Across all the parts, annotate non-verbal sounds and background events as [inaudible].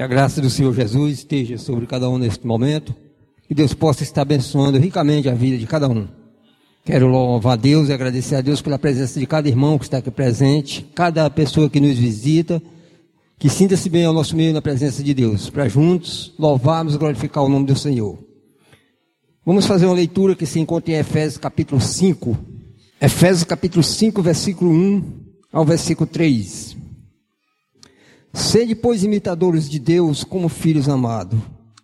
Que a graça do Senhor Jesus esteja sobre cada um neste momento. Que Deus possa estar abençoando ricamente a vida de cada um. Quero louvar a Deus e agradecer a Deus pela presença de cada irmão que está aqui presente, cada pessoa que nos visita, que sinta-se bem ao nosso meio na presença de Deus, para juntos louvarmos e glorificar o nome do Senhor. Vamos fazer uma leitura que se encontra em Efésios capítulo 5. Efésios capítulo 5, versículo 1 ao versículo 3. Sede, pois, imitadores de Deus como filhos amados,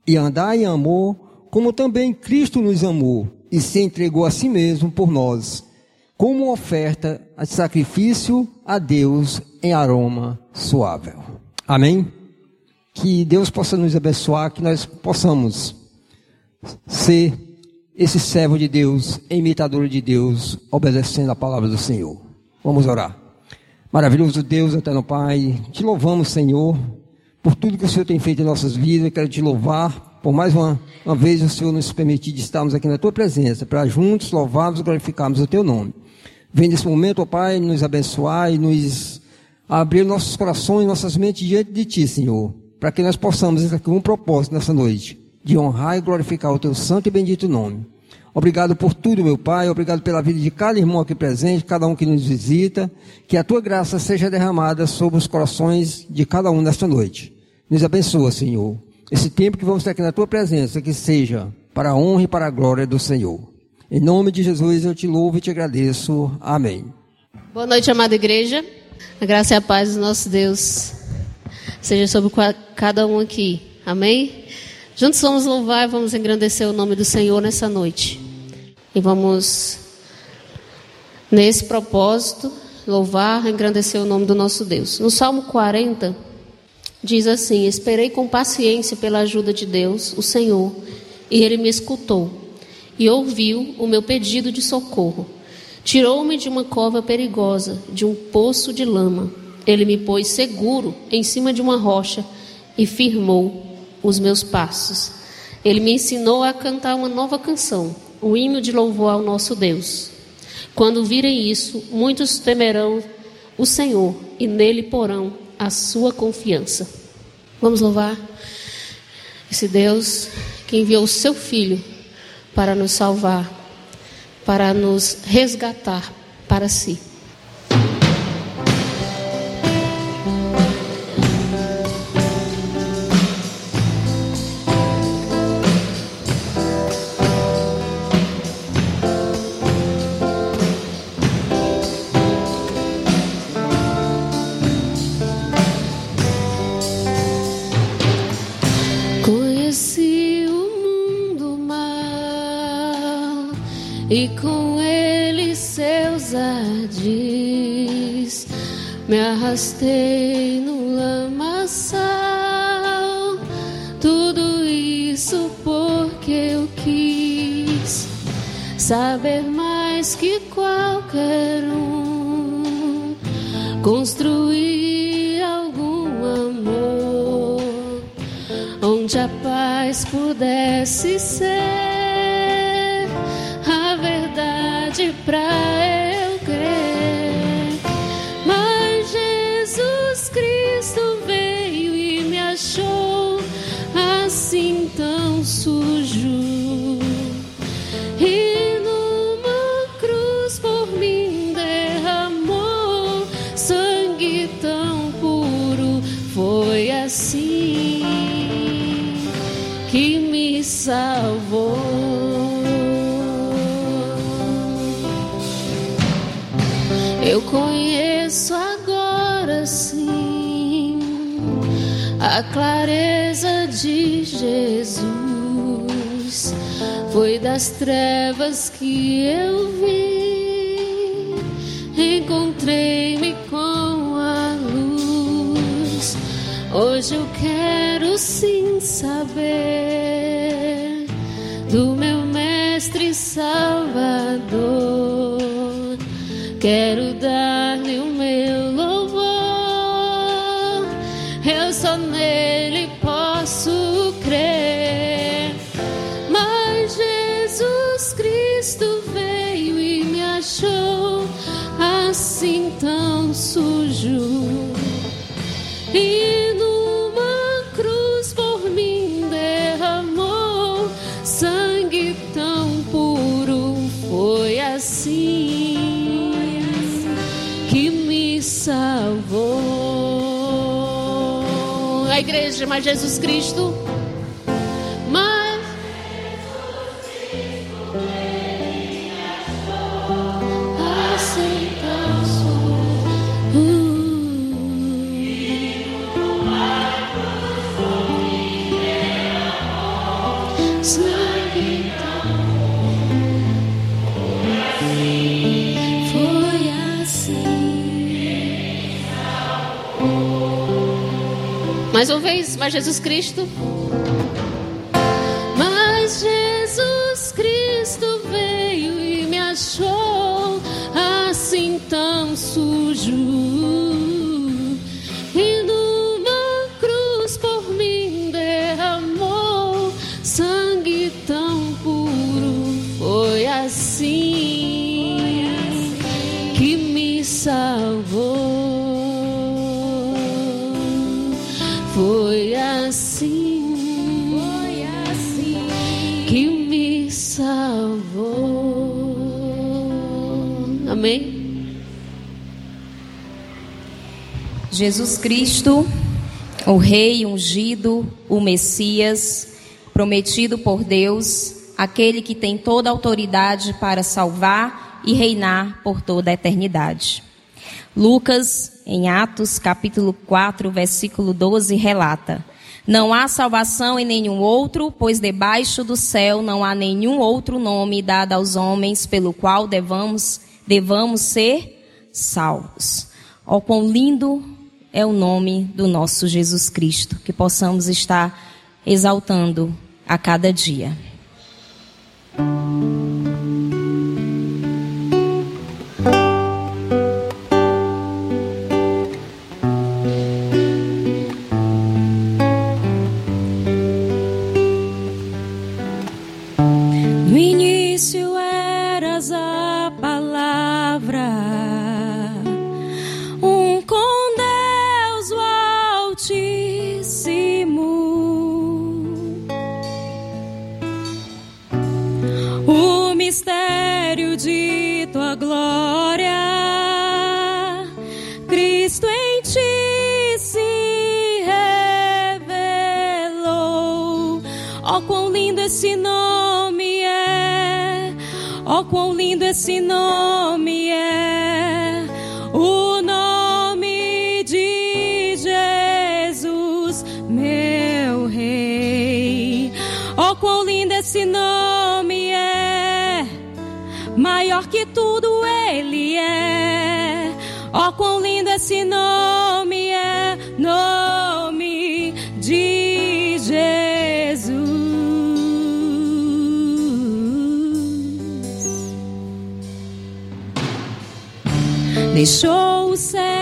e andai em amor, como também Cristo nos amou, e se entregou a si mesmo por nós, como oferta de sacrifício a Deus em aroma suave. Amém? Que Deus possa nos abençoar, que nós possamos ser esse servo de Deus, imitador de Deus, obedecendo a palavra do Senhor. Vamos orar. Maravilhoso Deus, eterno Pai, te louvamos, Senhor, por tudo que o Senhor tem feito em nossas vidas. Quero te louvar por mais uma, uma vez o Senhor nos permitir de estarmos aqui na tua presença, para juntos louvarmos e glorificarmos o teu nome. Vem nesse momento, ó Pai, nos abençoar e nos abrir nossos corações, nossas mentes diante de Ti, Senhor, para que nós possamos estar com um propósito nessa noite, de honrar e glorificar o Teu santo e bendito nome. Obrigado por tudo, meu Pai. Obrigado pela vida de cada irmão aqui presente, cada um que nos visita. Que a tua graça seja derramada sobre os corações de cada um nesta noite. Nos abençoa, Senhor. Esse tempo que vamos estar aqui na tua presença, que seja para a honra e para a glória do Senhor. Em nome de Jesus eu te louvo e te agradeço. Amém. Boa noite, amada igreja. A graça e a paz do nosso Deus seja sobre cada um aqui. Amém? Juntos vamos louvar e vamos engrandecer o nome do Senhor nessa noite. E vamos, nesse propósito, louvar, engrandecer o nome do nosso Deus. No Salmo 40, diz assim: Esperei com paciência pela ajuda de Deus, o Senhor, e ele me escutou e ouviu o meu pedido de socorro. Tirou-me de uma cova perigosa, de um poço de lama. Ele me pôs seguro em cima de uma rocha e firmou os meus passos. Ele me ensinou a cantar uma nova canção o hino de louvor ao nosso Deus. Quando virem isso, muitos temerão o Senhor e nele porão a sua confiança. Vamos louvar esse Deus que enviou o seu Filho para nos salvar, para nos resgatar para si. Arrastei no lamaçal, tudo isso porque eu quis saber mais que qualquer um, construir algum amor onde a paz pudesse ser tão Foi das trevas que eu vi, encontrei-me com a luz. Hoje eu quero sim saber mas Jesus Cristo. Mais uma vez, mas Jesus Cristo. Jesus Cristo, o Rei ungido, o Messias, prometido por Deus, aquele que tem toda a autoridade para salvar e reinar por toda a eternidade. Lucas, em Atos, capítulo 4, versículo 12, relata: Não há salvação em nenhum outro, pois debaixo do céu não há nenhum outro nome dado aos homens pelo qual devamos, devamos ser salvos. Ó, quão lindo é o nome do nosso Jesus Cristo, que possamos estar exaltando a cada dia. Mistério de tua glória, Cristo em ti se revelou. Ó, quão lindo esse nome é! Ó, quão lindo esse nome é! O nome de Jesus, meu Rei. Ó, quão lindo esse nome! Maior que tudo ele é. Ó, quão lindo esse nome é! Nome de Jesus. Deixou o céu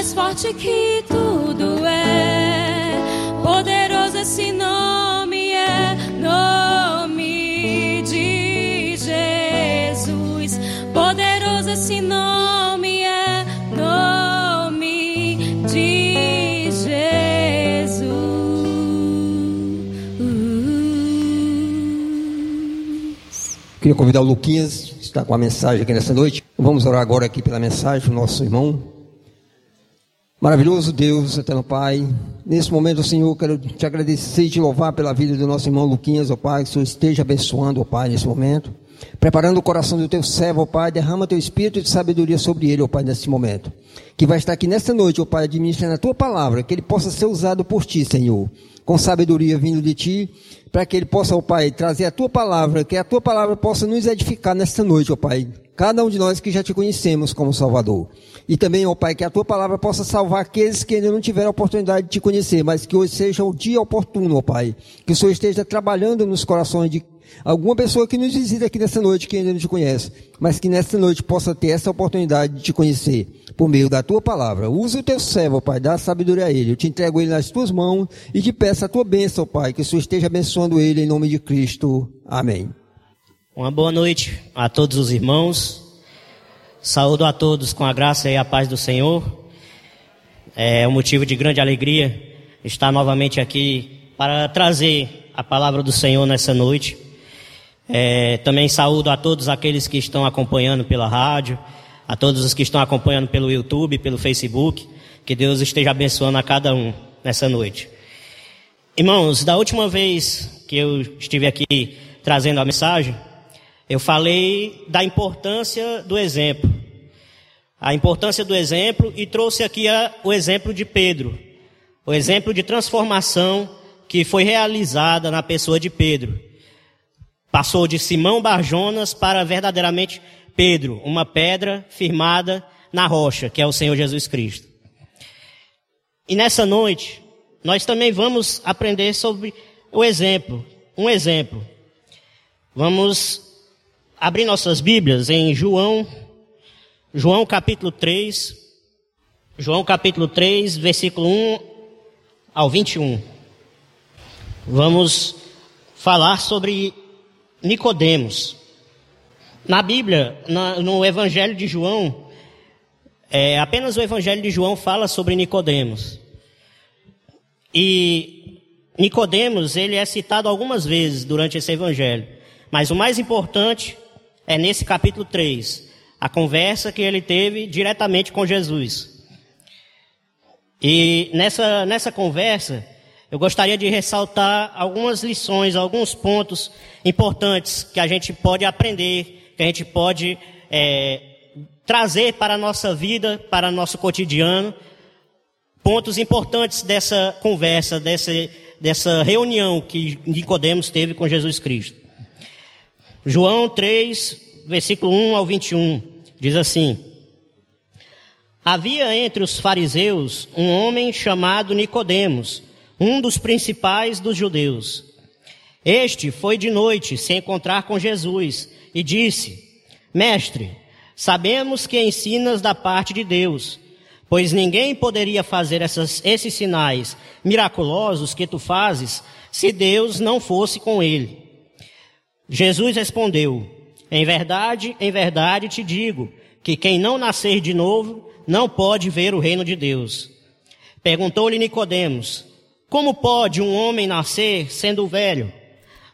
mais forte que tudo é. Poderoso esse nome é, nome de Jesus. Poderoso esse nome é, nome de Jesus. Queria convidar o Luquinhas, está com a mensagem aqui nessa noite. Vamos orar agora aqui pela mensagem do nosso irmão. Maravilhoso Deus, eterno Pai. Nesse momento, Senhor, quero te agradecer e te louvar pela vida do nosso irmão Luquinhas, ó Pai. Que o Senhor esteja abençoando, ó Pai, nesse momento. Preparando o coração do teu servo, ó Pai. Derrama teu espírito de sabedoria sobre ele, ó Pai, nesse momento. Que vai estar aqui nesta noite, ó Pai, administrando a tua palavra. Que ele possa ser usado por ti, Senhor. Com sabedoria vindo de ti. Para que ele possa, ó Pai, trazer a tua palavra. Que a tua palavra possa nos edificar nesta noite, ó Pai. Cada um de nós que já te conhecemos como Salvador. E também, ó Pai, que a tua palavra possa salvar aqueles que ainda não tiveram a oportunidade de te conhecer, mas que hoje seja o dia oportuno, ó Pai. Que o Senhor esteja trabalhando nos corações de alguma pessoa que nos visita aqui nessa noite que ainda não te conhece, mas que nesta noite possa ter essa oportunidade de te conhecer por meio da tua palavra. Usa o teu servo, Pai, dá sabedoria a ele. Eu te entrego ele nas tuas mãos e te peço a tua bênção, Pai, que o Senhor esteja abençoando ele em nome de Cristo. Amém. Uma boa noite a todos os irmãos. Saúdo a todos com a graça e a paz do Senhor. É um motivo de grande alegria estar novamente aqui para trazer a palavra do Senhor nessa noite. É, também saúdo a todos aqueles que estão acompanhando pela rádio, a todos os que estão acompanhando pelo YouTube, pelo Facebook. Que Deus esteja abençoando a cada um nessa noite. Irmãos, da última vez que eu estive aqui trazendo a mensagem, eu falei da importância do exemplo. A importância do exemplo e trouxe aqui a, o exemplo de Pedro. O exemplo de transformação que foi realizada na pessoa de Pedro. Passou de Simão Barjonas para verdadeiramente Pedro, uma pedra firmada na rocha, que é o Senhor Jesus Cristo. E nessa noite, nós também vamos aprender sobre o exemplo, um exemplo. Vamos abrir nossas Bíblias em João, João capítulo 3, João capítulo 3, versículo 1 ao 21. Vamos falar sobre Nicodemos. Na Bíblia, na, no Evangelho de João, é, apenas o Evangelho de João fala sobre Nicodemos. E Nicodemos, ele é citado algumas vezes durante esse Evangelho. Mas o mais importante é nesse capítulo 3, a conversa que ele teve diretamente com Jesus. E nessa, nessa conversa, eu gostaria de ressaltar algumas lições, alguns pontos importantes que a gente pode aprender, que a gente pode é, trazer para a nossa vida, para o nosso cotidiano. Pontos importantes dessa conversa, dessa, dessa reunião que Nicodemos teve com Jesus Cristo. João 3, versículo 1 ao 21, diz assim: Havia entre os fariseus um homem chamado Nicodemos, um dos principais dos judeus. Este foi de noite se encontrar com Jesus e disse: Mestre, sabemos que ensinas da parte de Deus, pois ninguém poderia fazer essas, esses sinais miraculosos que tu fazes se Deus não fosse com ele. Jesus respondeu: Em verdade, em verdade te digo que quem não nascer de novo não pode ver o reino de Deus. Perguntou-lhe Nicodemos: Como pode um homem nascer sendo velho?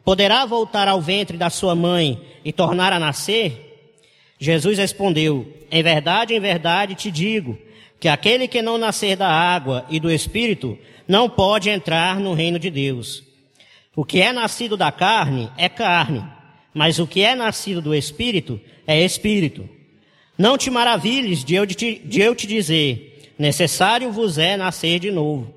Poderá voltar ao ventre da sua mãe e tornar a nascer? Jesus respondeu: Em verdade, em verdade te digo que aquele que não nascer da água e do espírito não pode entrar no reino de Deus. O que é nascido da carne é carne, mas o que é nascido do espírito é espírito. Não te maravilhes de eu te, de eu te dizer, necessário vos é nascer de novo.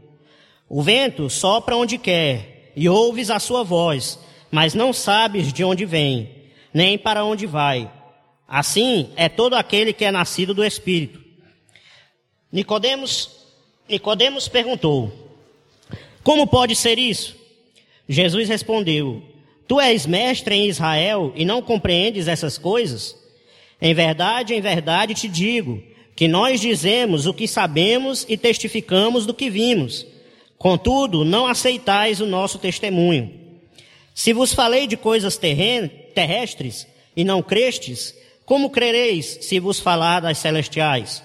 O vento sopra onde quer, e ouves a sua voz, mas não sabes de onde vem, nem para onde vai. Assim é todo aquele que é nascido do Espírito. Nicodemos, Nicodemos perguntou: Como pode ser isso? Jesus respondeu: Tu és mestre em Israel e não compreendes essas coisas? Em verdade, em verdade te digo que nós dizemos o que sabemos e testificamos do que vimos. Contudo, não aceitais o nosso testemunho. Se vos falei de coisas terrestres e não crestes, como crereis se vos falar das celestiais?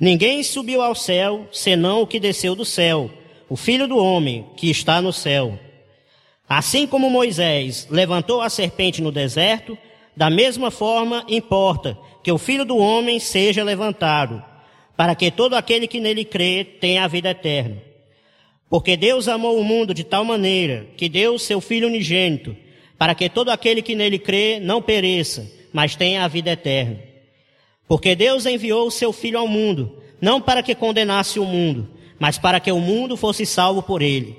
Ninguém subiu ao céu, senão o que desceu do céu, o Filho do Homem, que está no céu. Assim como Moisés levantou a serpente no deserto, da mesma forma importa que o Filho do Homem seja levantado, para que todo aquele que nele crê tenha a vida eterna. Porque Deus amou o mundo de tal maneira que deu seu Filho unigênito, para que todo aquele que nele crê não pereça, mas tenha a vida eterna. Porque Deus enviou o seu Filho ao mundo, não para que condenasse o mundo, mas para que o mundo fosse salvo por ele.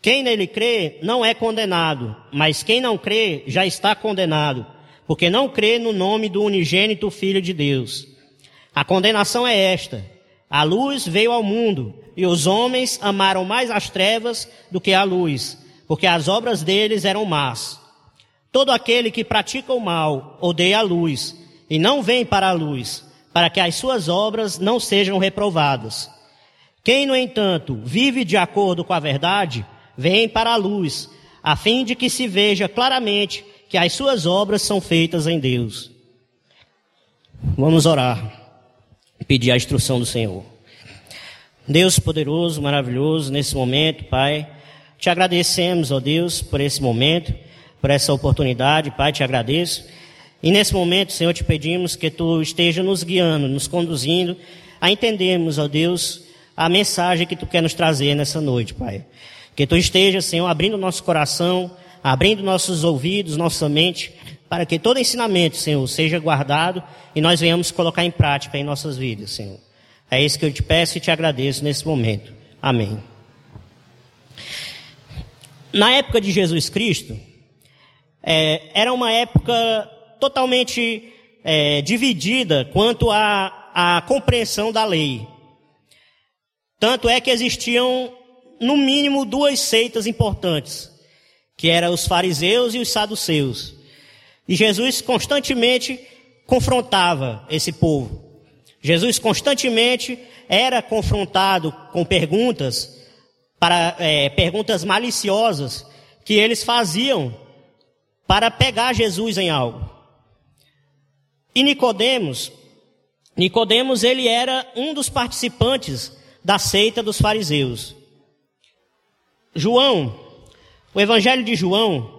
Quem nele crê não é condenado, mas quem não crê já está condenado, porque não crê no nome do unigênito Filho de Deus. A condenação é esta: a luz veio ao mundo, e os homens amaram mais as trevas do que a luz, porque as obras deles eram más. Todo aquele que pratica o mal odeia a luz, e não vem para a luz, para que as suas obras não sejam reprovadas. Quem, no entanto, vive de acordo com a verdade, vem para a luz, a fim de que se veja claramente que as suas obras são feitas em Deus. Vamos orar pedir a instrução do Senhor. Deus poderoso, maravilhoso, nesse momento, Pai, te agradecemos, ó Deus, por esse momento, por essa oportunidade, Pai, te agradeço. E nesse momento, Senhor, te pedimos que Tu esteja nos guiando, nos conduzindo a entendermos, ó Deus, a mensagem que Tu quer nos trazer nessa noite, Pai. Que Tu esteja, Senhor, abrindo nosso coração, abrindo nossos ouvidos, nossa mente, para que todo ensinamento, Senhor, seja guardado e nós venhamos colocar em prática em nossas vidas, Senhor. É isso que eu te peço e te agradeço nesse momento. Amém. Na época de Jesus Cristo, é, era uma época totalmente é, dividida quanto à, à compreensão da lei. Tanto é que existiam, no mínimo, duas seitas importantes, que eram os fariseus e os saduceus. E Jesus constantemente confrontava esse povo. Jesus constantemente era confrontado com perguntas, para é, perguntas maliciosas que eles faziam para pegar Jesus em algo. E Nicodemos, Nicodemos ele era um dos participantes da seita dos fariseus. João, o evangelho de João,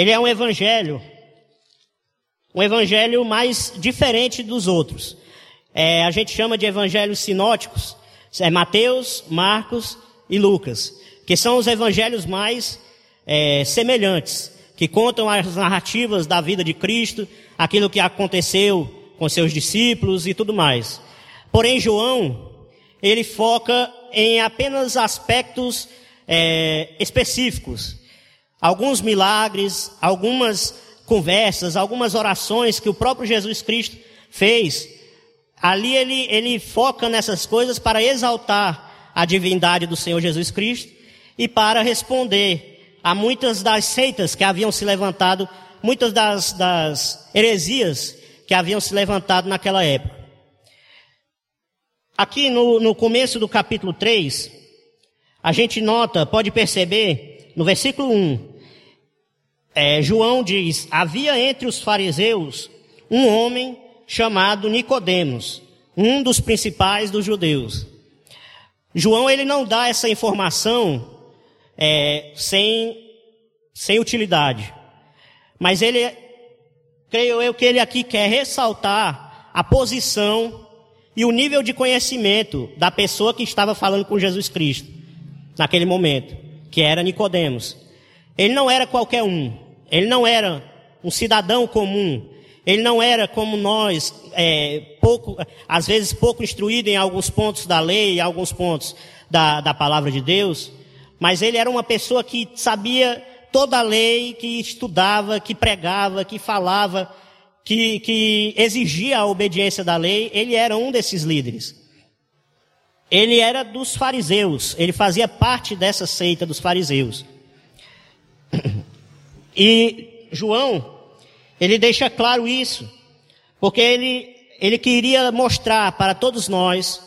ele é um evangelho um evangelho mais diferente dos outros. É, a gente chama de evangelhos sinóticos, é Mateus, Marcos e Lucas, que são os evangelhos mais é, semelhantes, que contam as narrativas da vida de Cristo, aquilo que aconteceu com seus discípulos e tudo mais. Porém, João, ele foca em apenas aspectos é, específicos, alguns milagres, algumas conversas, algumas orações que o próprio Jesus Cristo fez. Ali ele, ele foca nessas coisas para exaltar a divindade do Senhor Jesus Cristo e para responder a muitas das seitas que haviam se levantado, muitas das, das heresias que haviam se levantado naquela época. Aqui no, no começo do capítulo 3, a gente nota, pode perceber, no versículo 1, é, João diz: Havia entre os fariseus um homem chamado Nicodemos, um dos principais dos judeus. João ele não dá essa informação é, sem, sem utilidade. Mas ele, creio eu que ele aqui quer ressaltar a posição e o nível de conhecimento da pessoa que estava falando com Jesus Cristo naquele momento, que era Nicodemos. Ele não era qualquer um, ele não era um cidadão comum, ele não era como nós, é, pouco, às vezes pouco instruído em alguns pontos da lei, em alguns pontos da, da palavra de Deus, mas ele era uma pessoa que sabia toda a lei, que estudava, que pregava, que falava, que, que exigia a obediência da lei. Ele era um desses líderes. Ele era dos fariseus, ele fazia parte dessa seita dos fariseus. E João, ele deixa claro isso, porque ele, ele queria mostrar para todos nós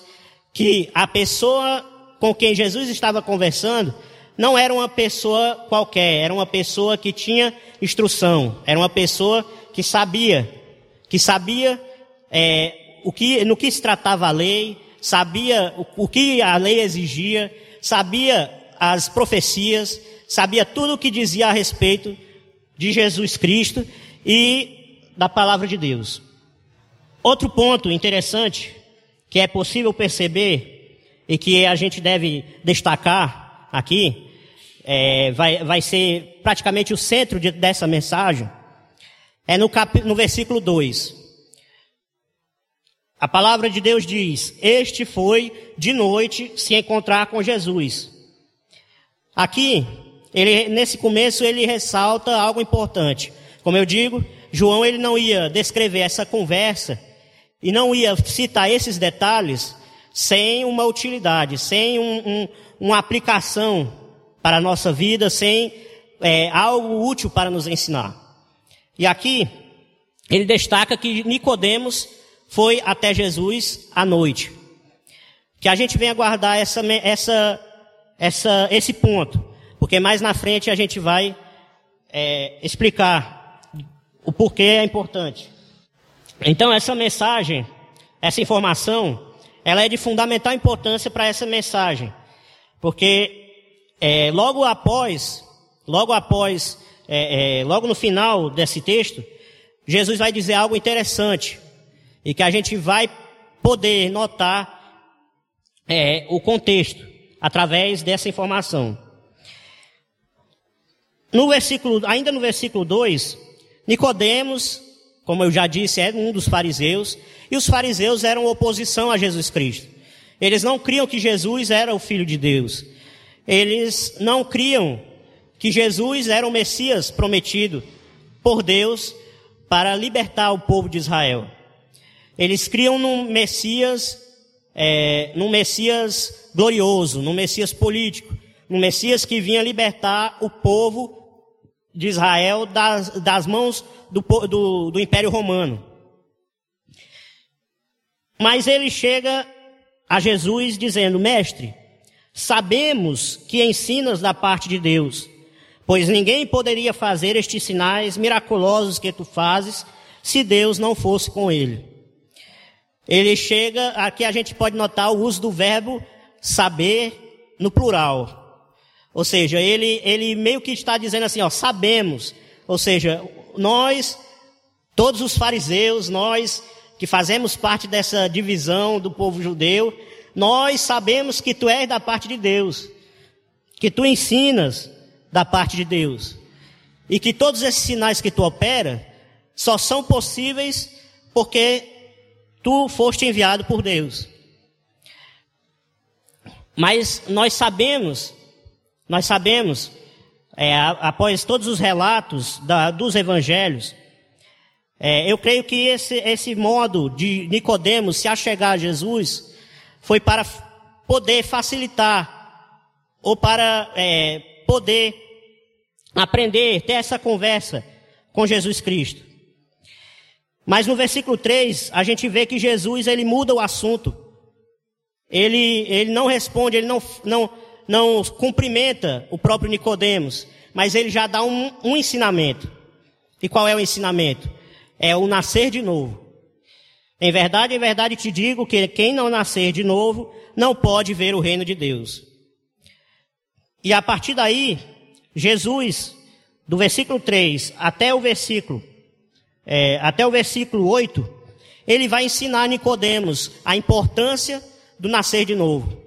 que a pessoa com quem Jesus estava conversando não era uma pessoa qualquer, era uma pessoa que tinha instrução, era uma pessoa que sabia, que sabia é, o que, no que se tratava a lei, sabia o, o que a lei exigia, sabia as profecias, sabia tudo o que dizia a respeito de Jesus Cristo e da palavra de Deus. Outro ponto interessante que é possível perceber e que a gente deve destacar aqui, é, vai, vai ser praticamente o centro de, dessa mensagem, é no, cap, no versículo 2. A palavra de Deus diz: Este foi de noite se encontrar com Jesus. Aqui, ele, nesse começo, ele ressalta algo importante. Como eu digo, João ele não ia descrever essa conversa e não ia citar esses detalhes sem uma utilidade, sem um, um, uma aplicação para a nossa vida, sem é, algo útil para nos ensinar. E aqui ele destaca que Nicodemos foi até Jesus à noite. Que a gente venha guardar essa, essa, essa, esse ponto, porque mais na frente a gente vai é, explicar o porquê é importante. Então essa mensagem, essa informação, ela é de fundamental importância para essa mensagem, porque é, logo após, logo após, é, é, logo no final desse texto, Jesus vai dizer algo interessante e que a gente vai poder notar é, o contexto através dessa informação. No versículo, ainda no versículo 2, Nicodemos, como eu já disse, é um dos fariseus, e os fariseus eram oposição a Jesus Cristo. Eles não criam que Jesus era o Filho de Deus. Eles não criam que Jesus era o Messias prometido por Deus para libertar o povo de Israel. Eles criam num Messias, é, num Messias glorioso, num Messias político, num Messias que vinha libertar o povo de Israel das, das mãos do, do, do Império Romano. Mas ele chega a Jesus dizendo: Mestre, sabemos que ensinas da parte de Deus, pois ninguém poderia fazer estes sinais miraculosos que tu fazes se Deus não fosse com ele. Ele chega, aqui a gente pode notar o uso do verbo saber no plural. Ou seja, ele, ele meio que está dizendo assim, ó, sabemos. Ou seja, nós, todos os fariseus, nós que fazemos parte dessa divisão do povo judeu, nós sabemos que tu és da parte de Deus, que tu ensinas da parte de Deus, e que todos esses sinais que tu opera só são possíveis porque tu foste enviado por Deus. Mas nós sabemos, nós sabemos, é, após todos os relatos da, dos evangelhos, é, eu creio que esse, esse modo de Nicodemos se achegar a Jesus foi para poder facilitar ou para é, poder aprender, ter essa conversa com Jesus Cristo. Mas no versículo 3, a gente vê que Jesus, ele muda o assunto. Ele, ele não responde, ele não, não, não cumprimenta o próprio Nicodemos, mas ele já dá um, um ensinamento. E qual é o ensinamento? É o nascer de novo. Em verdade, em verdade te digo que quem não nascer de novo não pode ver o reino de Deus. E a partir daí, Jesus, do versículo 3 até o versículo, é, até o versículo 8, ele vai ensinar Nicodemos a importância do nascer de novo.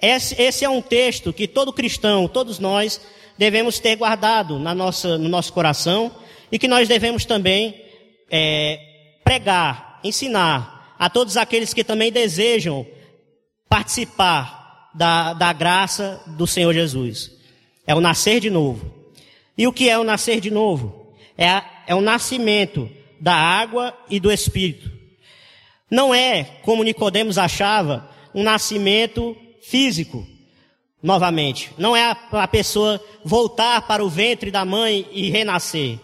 Esse, esse, é um texto que todo cristão, todos nós, devemos ter guardado na nossa, no nosso coração e que nós devemos também é, pregar, ensinar a todos aqueles que também desejam participar da, da graça do Senhor Jesus. É o nascer de novo. E o que é o nascer de novo? É, a, é o nascimento da água e do Espírito. Não é, como Nicodemos achava, um nascimento físico, novamente. Não é a, a pessoa voltar para o ventre da mãe e renascer.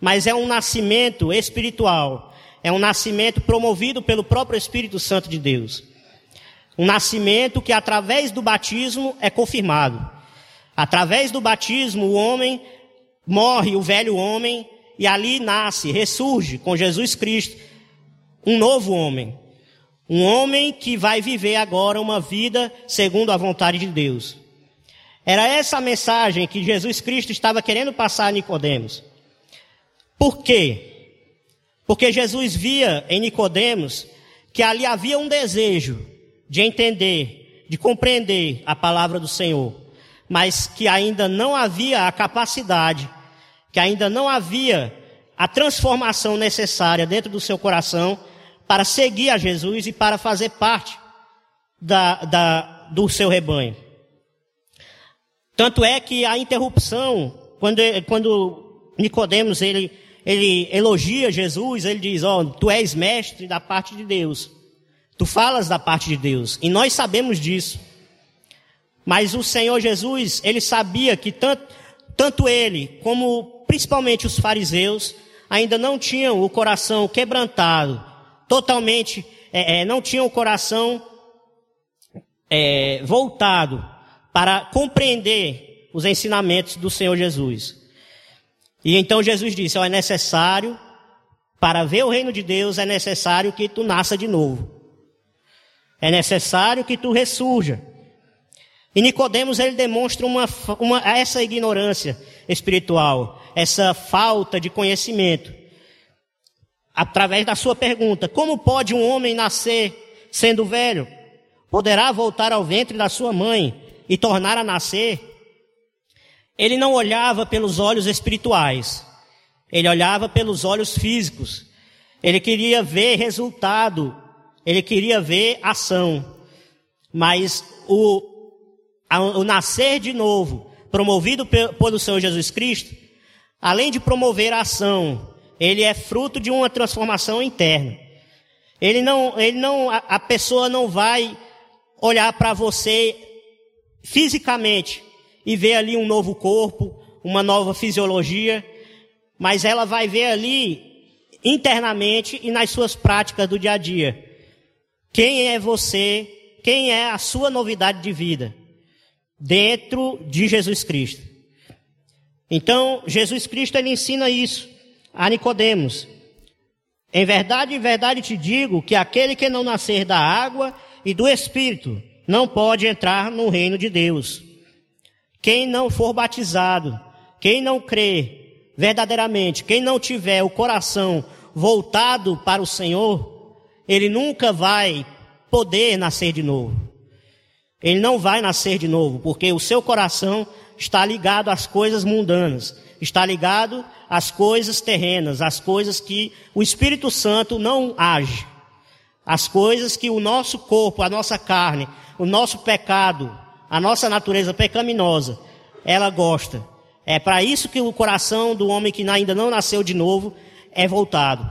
Mas é um nascimento espiritual. É um nascimento promovido pelo próprio Espírito Santo de Deus. Um nascimento que através do batismo é confirmado. Através do batismo, o homem morre, o velho homem, e ali nasce, ressurge com Jesus Cristo, um novo homem. Um homem que vai viver agora uma vida segundo a vontade de Deus. Era essa a mensagem que Jesus Cristo estava querendo passar a Nicodemos. Por quê? Porque Jesus via em Nicodemos que ali havia um desejo de entender, de compreender a palavra do Senhor, mas que ainda não havia a capacidade, que ainda não havia a transformação necessária dentro do seu coração para seguir a Jesus e para fazer parte da, da, do seu rebanho. Tanto é que a interrupção, quando, quando Nicodemos ele, ele elogia Jesus, ele diz, ó, oh, tu és mestre da parte de Deus. Tu falas da parte de Deus. E nós sabemos disso. Mas o Senhor Jesus, ele sabia que tanto, tanto ele, como principalmente os fariseus, ainda não tinham o coração quebrantado, totalmente, é, é, não tinham o coração é, voltado para compreender os ensinamentos do Senhor Jesus. E então Jesus disse: é necessário, para ver o reino de Deus, é necessário que tu nasça de novo. É necessário que tu ressurja. E Nicodemos ele demonstra uma, uma, essa ignorância espiritual, essa falta de conhecimento. Através da sua pergunta: como pode um homem nascer sendo velho? Poderá voltar ao ventre da sua mãe e tornar a nascer? Ele não olhava pelos olhos espirituais, ele olhava pelos olhos físicos. Ele queria ver resultado ele queria ver ação. Mas o, o nascer de novo, promovido pelo Senhor Jesus Cristo, além de promover a ação, ele é fruto de uma transformação interna. Ele não, ele não, a, pessoa não vai olhar para você fisicamente e ver ali um novo corpo, uma nova fisiologia, mas ela vai ver ali internamente e nas suas práticas do dia a dia. Quem é você? Quem é a sua novidade de vida? Dentro de Jesus Cristo. Então, Jesus Cristo ele ensina isso a Nicodemos. Em verdade, em verdade te digo que aquele que não nascer da água e do Espírito não pode entrar no reino de Deus. Quem não for batizado, quem não crê verdadeiramente, quem não tiver o coração voltado para o Senhor, ele nunca vai poder nascer de novo. Ele não vai nascer de novo, porque o seu coração está ligado às coisas mundanas, está ligado às coisas terrenas, às coisas que o Espírito Santo não age, às coisas que o nosso corpo, a nossa carne, o nosso pecado, a nossa natureza pecaminosa, ela gosta. É para isso que o coração do homem que ainda não nasceu de novo é voltado.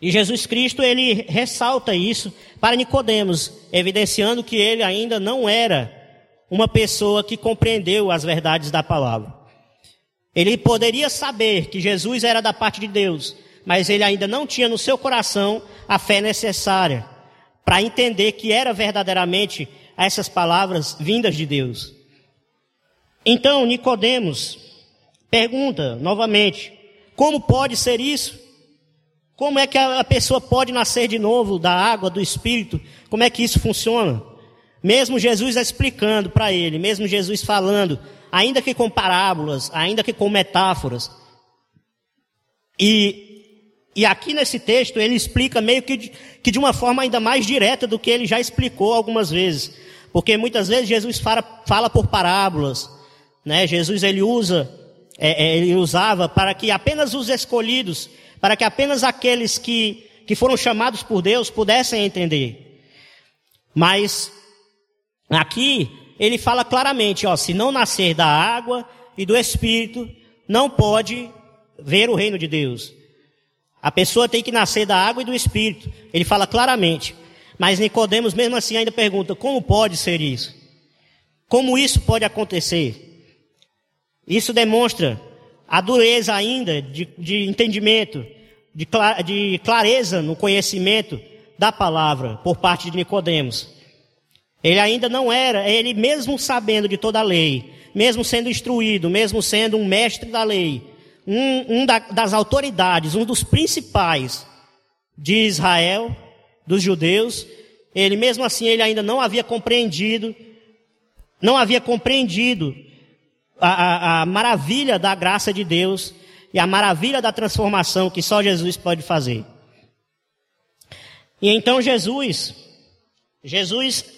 E Jesus Cristo, ele ressalta isso para Nicodemos, evidenciando que ele ainda não era uma pessoa que compreendeu as verdades da palavra. Ele poderia saber que Jesus era da parte de Deus, mas ele ainda não tinha no seu coração a fé necessária para entender que era verdadeiramente essas palavras vindas de Deus. Então, Nicodemos pergunta novamente: como pode ser isso? Como é que a pessoa pode nascer de novo da água, do espírito? Como é que isso funciona? Mesmo Jesus explicando para ele, mesmo Jesus falando, ainda que com parábolas, ainda que com metáforas. E, e aqui nesse texto ele explica meio que de, que de uma forma ainda mais direta do que ele já explicou algumas vezes. Porque muitas vezes Jesus fala, fala por parábolas, né? Jesus ele usa, é, é, ele usava para que apenas os escolhidos, para que apenas aqueles que, que foram chamados por Deus pudessem entender. Mas aqui ele fala claramente, ó, se não nascer da água e do Espírito, não pode ver o reino de Deus. A pessoa tem que nascer da água e do Espírito. Ele fala claramente. Mas Nicodemos mesmo assim ainda pergunta: como pode ser isso? Como isso pode acontecer? Isso demonstra a dureza ainda de, de entendimento, de, de clareza no conhecimento da palavra por parte de Nicodemos. Ele ainda não era, ele mesmo sabendo de toda a lei, mesmo sendo instruído, mesmo sendo um mestre da lei, um, um da, das autoridades, um dos principais de Israel, dos judeus, ele mesmo assim ele ainda não havia compreendido, não havia compreendido a, a, a maravilha da graça de Deus e a maravilha da transformação que só Jesus pode fazer. E então Jesus, Jesus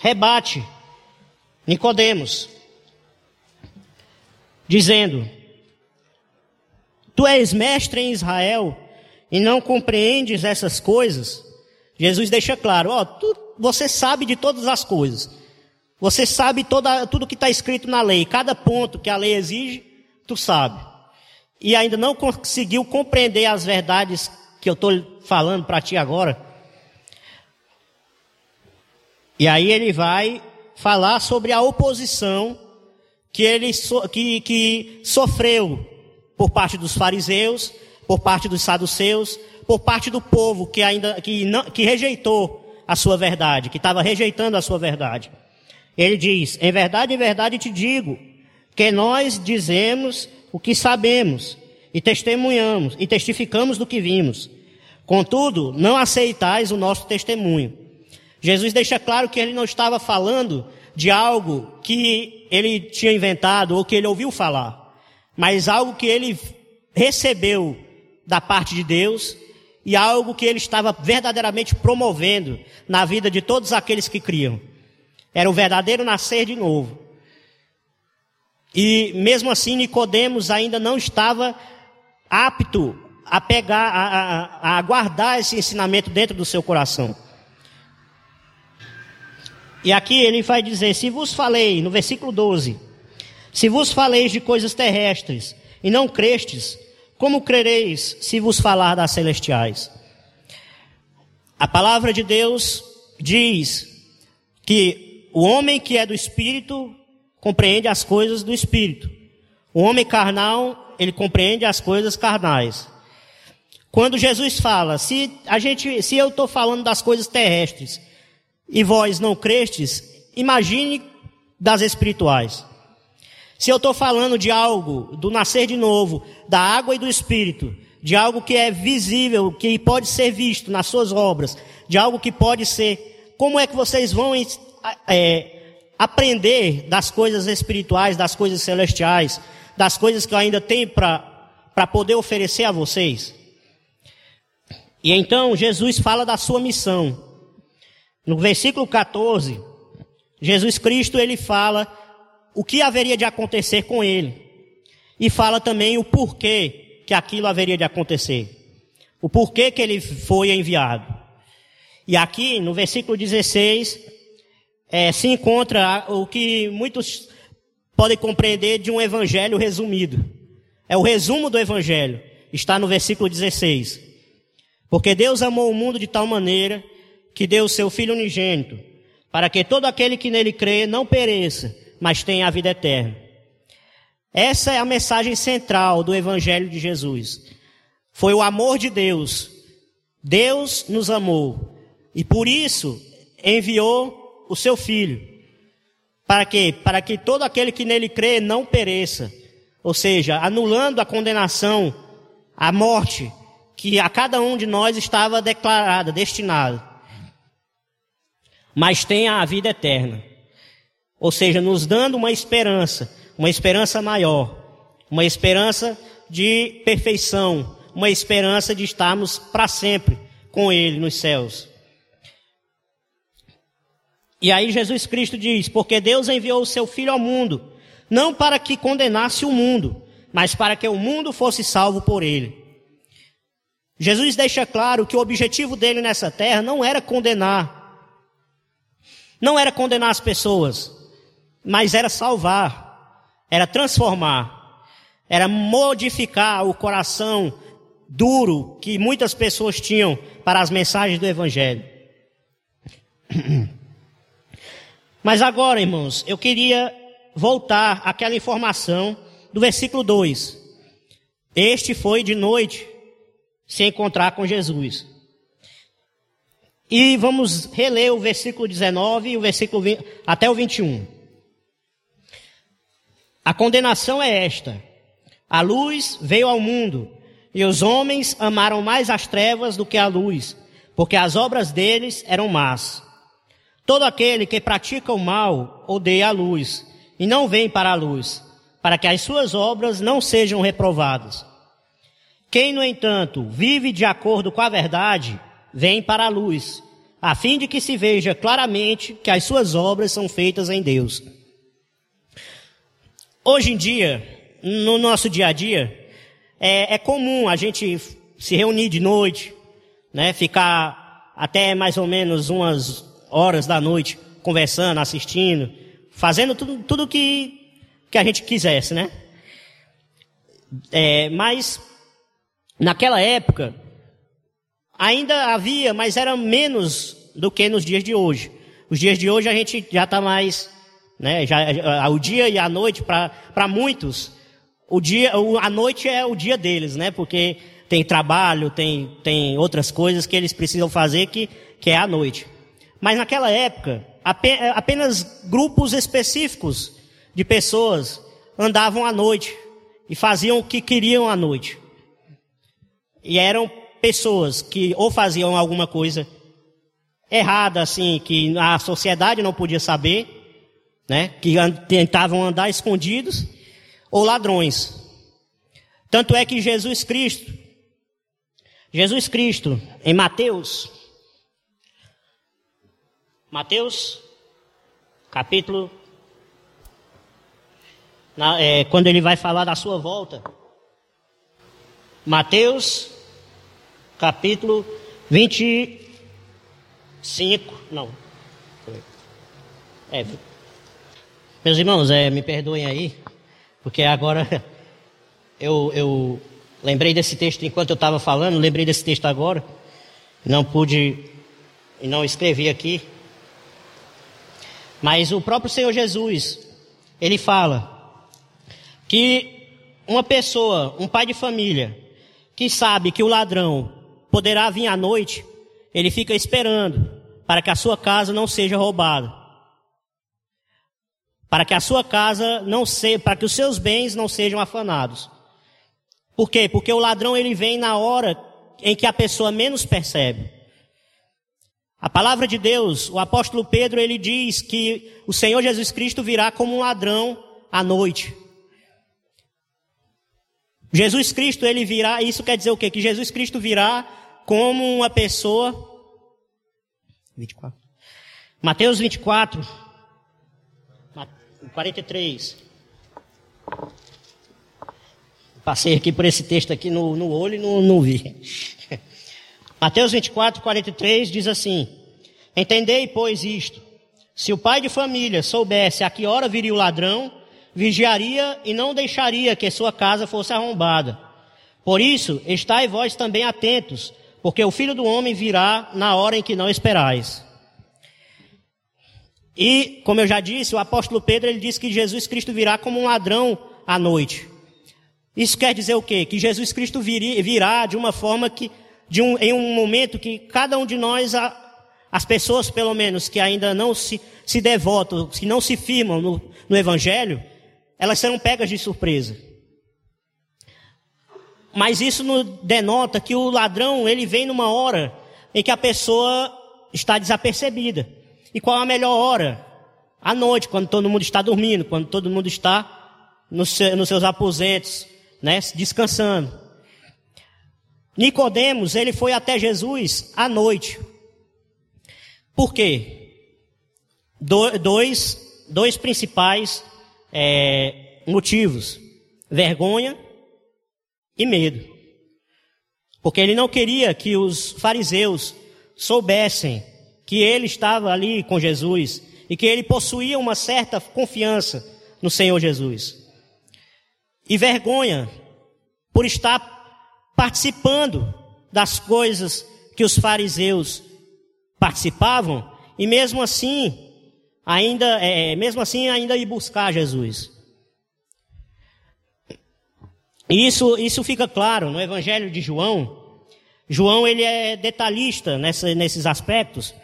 rebate Nicodemos, dizendo: Tu és mestre em Israel e não compreendes essas coisas? Jesus deixa claro: ó, tu, você sabe de todas as coisas. Você sabe toda, tudo que está escrito na lei, cada ponto que a lei exige, tu sabe. E ainda não conseguiu compreender as verdades que eu estou falando para ti agora. E aí ele vai falar sobre a oposição que ele so, que, que sofreu por parte dos fariseus, por parte dos saduceus, por parte do povo que ainda que, não, que rejeitou a sua verdade, que estava rejeitando a sua verdade. Ele diz: Em verdade, em verdade te digo, que nós dizemos o que sabemos, e testemunhamos, e testificamos do que vimos. Contudo, não aceitais o nosso testemunho. Jesus deixa claro que ele não estava falando de algo que ele tinha inventado ou que ele ouviu falar, mas algo que ele recebeu da parte de Deus e algo que ele estava verdadeiramente promovendo na vida de todos aqueles que criam. Era o verdadeiro nascer de novo. E mesmo assim, Nicodemos ainda não estava apto a pegar, a, a, a guardar esse ensinamento dentro do seu coração. E aqui ele vai dizer: Se vos falei, no versículo 12, se vos falei de coisas terrestres e não crestes, como crereis se vos falar das celestiais? A palavra de Deus diz que o homem que é do espírito compreende as coisas do espírito. O homem carnal, ele compreende as coisas carnais. Quando Jesus fala, se a gente, se eu estou falando das coisas terrestres e vós não crestes, imagine das espirituais. Se eu estou falando de algo, do nascer de novo, da água e do espírito, de algo que é visível, que pode ser visto nas suas obras, de algo que pode ser, como é que vocês vão é, aprender das coisas espirituais, das coisas celestiais, das coisas que eu ainda tenho para poder oferecer a vocês. E então Jesus fala da sua missão. No versículo 14, Jesus Cristo ele fala o que haveria de acontecer com ele. E fala também o porquê que aquilo haveria de acontecer. O porquê que ele foi enviado. E aqui no versículo 16, é, se encontra o que muitos podem compreender de um evangelho resumido. É o resumo do evangelho. Está no versículo 16. Porque Deus amou o mundo de tal maneira que deu o seu Filho unigênito, para que todo aquele que nele crê não pereça, mas tenha a vida eterna. Essa é a mensagem central do Evangelho de Jesus. Foi o amor de Deus. Deus nos amou e por isso enviou o seu Filho. Para quê? Para que todo aquele que nele crê não pereça. Ou seja, anulando a condenação, a morte que a cada um de nós estava declarada, destinada. Mas tenha a vida eterna. Ou seja, nos dando uma esperança, uma esperança maior, uma esperança de perfeição, uma esperança de estarmos para sempre com Ele nos céus. E aí Jesus Cristo diz: Porque Deus enviou o seu Filho ao mundo, não para que condenasse o mundo, mas para que o mundo fosse salvo por ele. Jesus deixa claro que o objetivo dele nessa terra não era condenar, não era condenar as pessoas, mas era salvar, era transformar, era modificar o coração duro que muitas pessoas tinham para as mensagens do Evangelho. [clears throat] Mas agora, irmãos, eu queria voltar àquela informação do versículo 2. Este foi de noite se encontrar com Jesus. E vamos reler o versículo 19 e o versículo 20, até o 21. A condenação é esta: a luz veio ao mundo, e os homens amaram mais as trevas do que a luz, porque as obras deles eram más. Todo aquele que pratica o mal odeia a luz e não vem para a luz, para que as suas obras não sejam reprovadas. Quem, no entanto, vive de acordo com a verdade, vem para a luz, a fim de que se veja claramente que as suas obras são feitas em Deus. Hoje em dia, no nosso dia a dia, é, é comum a gente se reunir de noite, né, ficar até mais ou menos umas horas da noite conversando, assistindo, fazendo tudo, tudo que, que a gente quisesse, né? É, mas naquela época ainda havia, mas era menos do que nos dias de hoje. Os dias de hoje a gente já está mais, né? Já, o dia e a noite para muitos, o dia, a noite é o dia deles, né? Porque tem trabalho, tem, tem outras coisas que eles precisam fazer que, que é a noite. Mas naquela época, apenas grupos específicos de pessoas andavam à noite e faziam o que queriam à noite. E eram pessoas que ou faziam alguma coisa errada, assim, que a sociedade não podia saber, né? Que tentavam andar escondidos, ou ladrões. Tanto é que Jesus Cristo, Jesus Cristo, em Mateus Mateus, capítulo. Na, é, quando ele vai falar da sua volta. Mateus, capítulo 25. Não. É, meus irmãos, é, me perdoem aí, porque agora [laughs] eu, eu lembrei desse texto enquanto eu estava falando, lembrei desse texto agora, não pude e não escrevi aqui. Mas o próprio Senhor Jesus, ele fala que uma pessoa, um pai de família, que sabe que o ladrão poderá vir à noite, ele fica esperando para que a sua casa não seja roubada. Para que a sua casa não seja, para que os seus bens não sejam afanados. Por quê? Porque o ladrão ele vem na hora em que a pessoa menos percebe. A palavra de Deus, o apóstolo Pedro, ele diz que o Senhor Jesus Cristo virá como um ladrão à noite. Jesus Cristo, ele virá, isso quer dizer o quê? Que Jesus Cristo virá como uma pessoa. 24. Mateus 24, 43. Passei aqui por esse texto aqui no, no olho e não, não vi. [laughs] Mateus 24, 43 diz assim: Entendei, pois, isto. Se o pai de família soubesse a que hora viria o ladrão, vigiaria e não deixaria que sua casa fosse arrombada. Por isso, estai vós também atentos, porque o filho do homem virá na hora em que não esperais. E, como eu já disse, o apóstolo Pedro ele disse que Jesus Cristo virá como um ladrão à noite. Isso quer dizer o quê? Que Jesus Cristo virá de uma forma que, de um, em um momento que cada um de nós, as pessoas pelo menos que ainda não se, se devotam, que não se firmam no, no Evangelho, elas serão pegas de surpresa. Mas isso denota que o ladrão, ele vem numa hora em que a pessoa está desapercebida. E qual a melhor hora? À noite, quando todo mundo está dormindo, quando todo mundo está nos seus aposentos, né, descansando. Nicodemos, ele foi até Jesus à noite. Por quê? Do, dois, dois principais é, motivos: vergonha e medo. Porque ele não queria que os fariseus soubessem que ele estava ali com Jesus e que ele possuía uma certa confiança no Senhor Jesus e vergonha por estar participando das coisas que os fariseus participavam e mesmo assim ainda é, mesmo assim ainda ir buscar Jesus. E isso isso fica claro no Evangelho de João. João ele é detalhista nessa, nesses aspectos,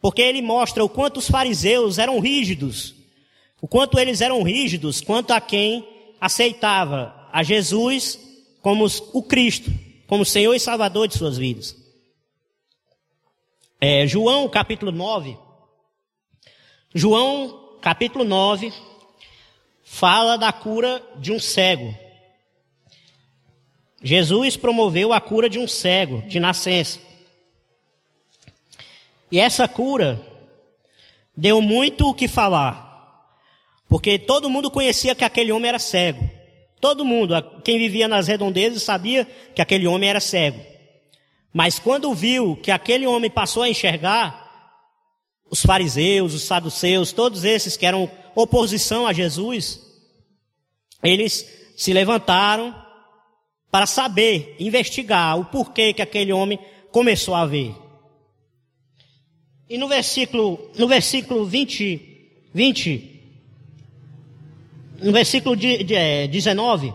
porque ele mostra o quanto os fariseus eram rígidos, o quanto eles eram rígidos quanto a quem aceitava a Jesus como o Cristo, como Senhor e Salvador de suas vidas. É, João capítulo 9. João capítulo 9 fala da cura de um cego. Jesus promoveu a cura de um cego de nascença. E essa cura deu muito o que falar. Porque todo mundo conhecia que aquele homem era cego. Todo mundo, quem vivia nas redondezas, sabia que aquele homem era cego. Mas quando viu que aquele homem passou a enxergar, os fariseus, os saduceus, todos esses que eram oposição a Jesus, eles se levantaram para saber, investigar o porquê que aquele homem começou a ver. E no versículo, no versículo 20, 20 no versículo de, de, é, 19,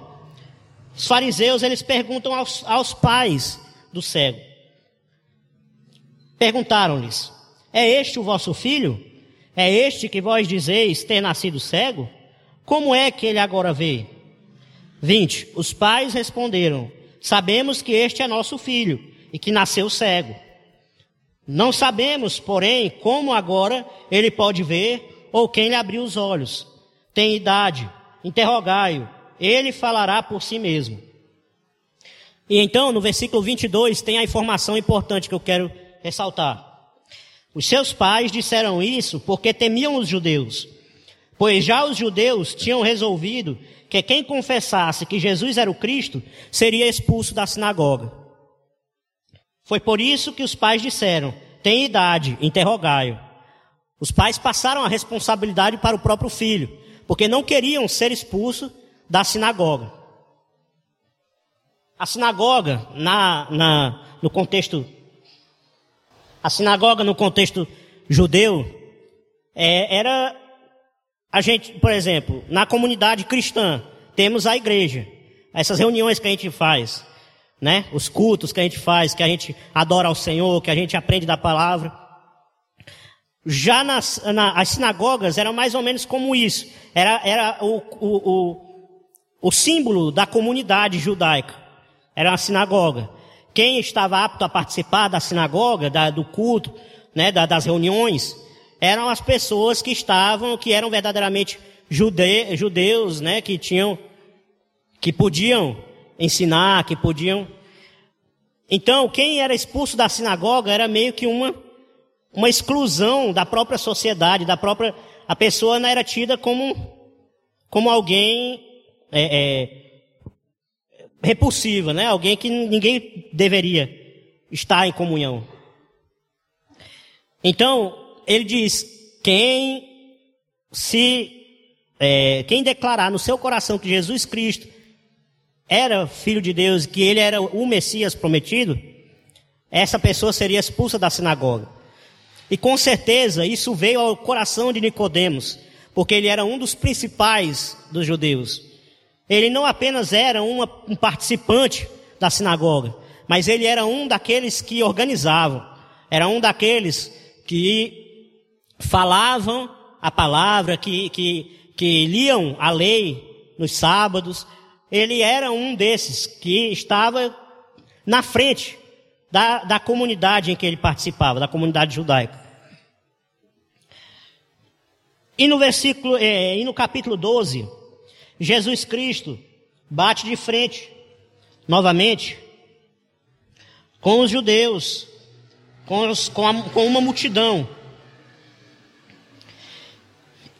os fariseus eles perguntam aos, aos pais do cego. Perguntaram-lhes: É este o vosso filho? É este que vós dizeis ter nascido cego? Como é que ele agora vê? 20. Os pais responderam: Sabemos que este é nosso filho e que nasceu cego. Não sabemos, porém, como agora ele pode ver ou quem lhe abriu os olhos tem idade, interrogai-o, ele falará por si mesmo. E então, no versículo 22, tem a informação importante que eu quero ressaltar. Os seus pais disseram isso porque temiam os judeus, pois já os judeus tinham resolvido que quem confessasse que Jesus era o Cristo seria expulso da sinagoga. Foi por isso que os pais disseram: tem idade, interrogai-o. Os pais passaram a responsabilidade para o próprio filho porque não queriam ser expulsos da sinagoga. A sinagoga, na, na, no contexto, a sinagoga no contexto judeu, é, era a gente, por exemplo, na comunidade cristã, temos a igreja, essas reuniões que a gente faz, né? Os cultos que a gente faz, que a gente adora ao Senhor, que a gente aprende da palavra. Já nas, na, as sinagogas eram mais ou menos como isso. Era, era o, o, o, o símbolo da comunidade judaica. Era a sinagoga. Quem estava apto a participar da sinagoga, da, do culto, né, da, das reuniões, eram as pessoas que estavam, que eram verdadeiramente jude, judeus, né, que tinham, que podiam ensinar, que podiam. Então, quem era expulso da sinagoga era meio que uma uma exclusão da própria sociedade, da própria. A pessoa não era tida como, como alguém é, é, repulsiva, né? Alguém que ninguém deveria estar em comunhão. Então, ele diz: quem se. É, quem declarar no seu coração que Jesus Cristo era filho de Deus, que ele era o Messias prometido, essa pessoa seria expulsa da sinagoga. E com certeza isso veio ao coração de Nicodemos, porque ele era um dos principais dos judeus. Ele não apenas era uma, um participante da sinagoga, mas ele era um daqueles que organizavam, era um daqueles que falavam a palavra, que, que, que liam a lei nos sábados. Ele era um desses que estava na frente da, da comunidade em que ele participava, da comunidade judaica. E no versículo, é, e no capítulo 12, Jesus Cristo bate de frente, novamente, com os judeus, com, os, com, a, com uma multidão.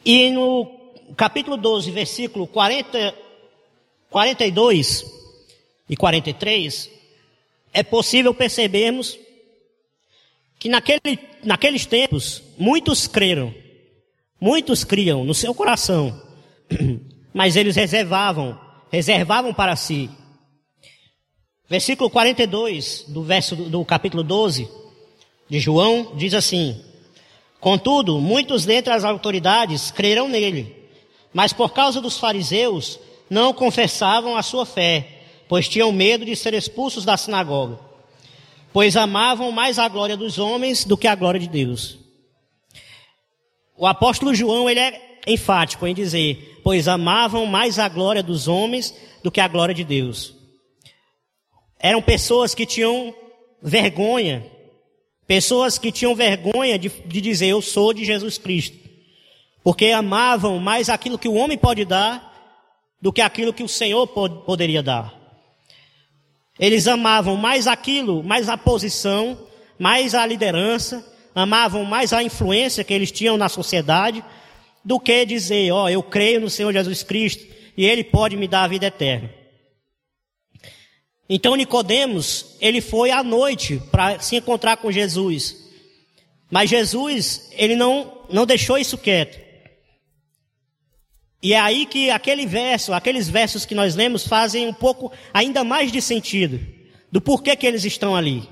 E no capítulo 12, versículo 40, 42 e 43, é possível percebermos que naquele, naqueles tempos muitos creram, muitos criam no seu coração, [clears throat] mas eles reservavam, reservavam para si. Versículo 42 do verso do, do capítulo 12 de João diz assim: Contudo, muitos dentre as autoridades creram nele, mas por causa dos fariseus não confessavam a sua fé pois tinham medo de ser expulsos da sinagoga, pois amavam mais a glória dos homens do que a glória de Deus. O apóstolo João, ele é enfático em dizer, pois amavam mais a glória dos homens do que a glória de Deus. Eram pessoas que tinham vergonha, pessoas que tinham vergonha de, de dizer, eu sou de Jesus Cristo, porque amavam mais aquilo que o homem pode dar do que aquilo que o Senhor poderia dar. Eles amavam mais aquilo, mais a posição, mais a liderança, amavam mais a influência que eles tinham na sociedade, do que dizer, ó, oh, eu creio no Senhor Jesus Cristo e Ele pode me dar a vida eterna. Então Nicodemos, ele foi à noite para se encontrar com Jesus. Mas Jesus, ele não, não deixou isso quieto. E é aí que aquele verso, aqueles versos que nós lemos fazem um pouco ainda mais de sentido do porquê que eles estão ali.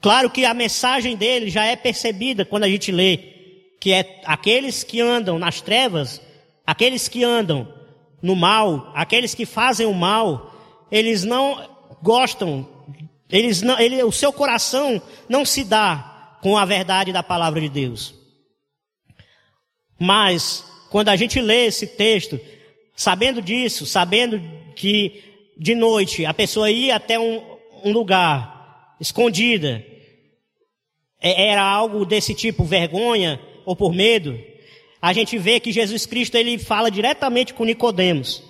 Claro que a mensagem dele já é percebida quando a gente lê, que é aqueles que andam nas trevas, aqueles que andam no mal, aqueles que fazem o mal, eles não gostam, eles não, ele, o seu coração não se dá com a verdade da palavra de Deus. Mas, quando a gente lê esse texto, sabendo disso, sabendo que de noite a pessoa ia até um, um lugar escondida, é, era algo desse tipo, vergonha ou por medo, a gente vê que Jesus Cristo ele fala diretamente com Nicodemos.